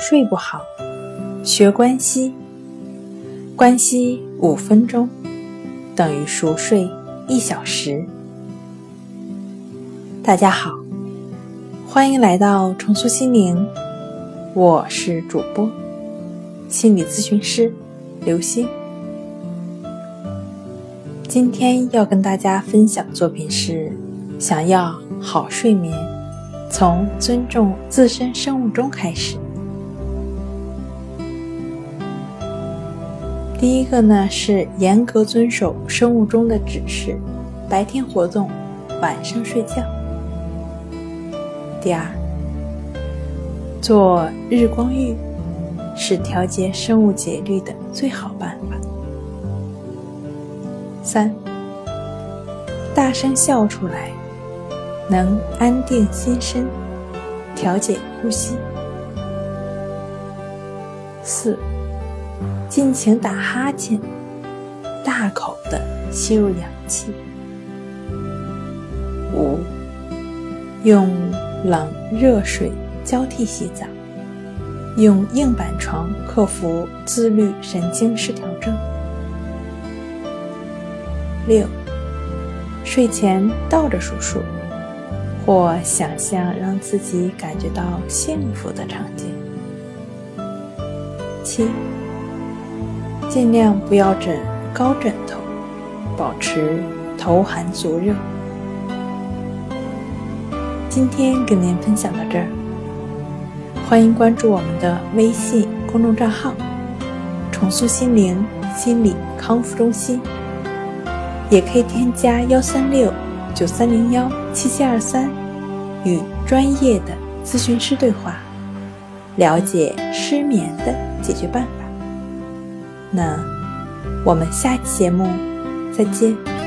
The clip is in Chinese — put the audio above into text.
睡不好，学关西，关西五分钟。等于熟睡一小时。大家好，欢迎来到重塑心灵，我是主播。心理咨询师刘星。今天要跟大家分享的作品是：想要好睡眠，从尊重自身生物钟开始。第一个呢是严格遵守生物钟的指示，白天活动，晚上睡觉。第二，做日光浴是调节生物节律的最好办法。三，大声笑出来，能安定心身，调节呼吸。四，尽情打哈欠，大口的吸入氧气。五，用冷热水交替洗澡，用硬板床克服自律神经失调症。六，睡前倒着数数，或想象让自己感觉到幸福的场景。七，尽量不要枕高枕头，保持头寒足热。今天跟您分享到这儿，欢迎关注我们的微信公众账号“重塑心灵心理康复中心”。也可以添加幺三六九三零幺七七二三，与专业的咨询师对话，了解失眠的解决办法。那我们下期节目再见。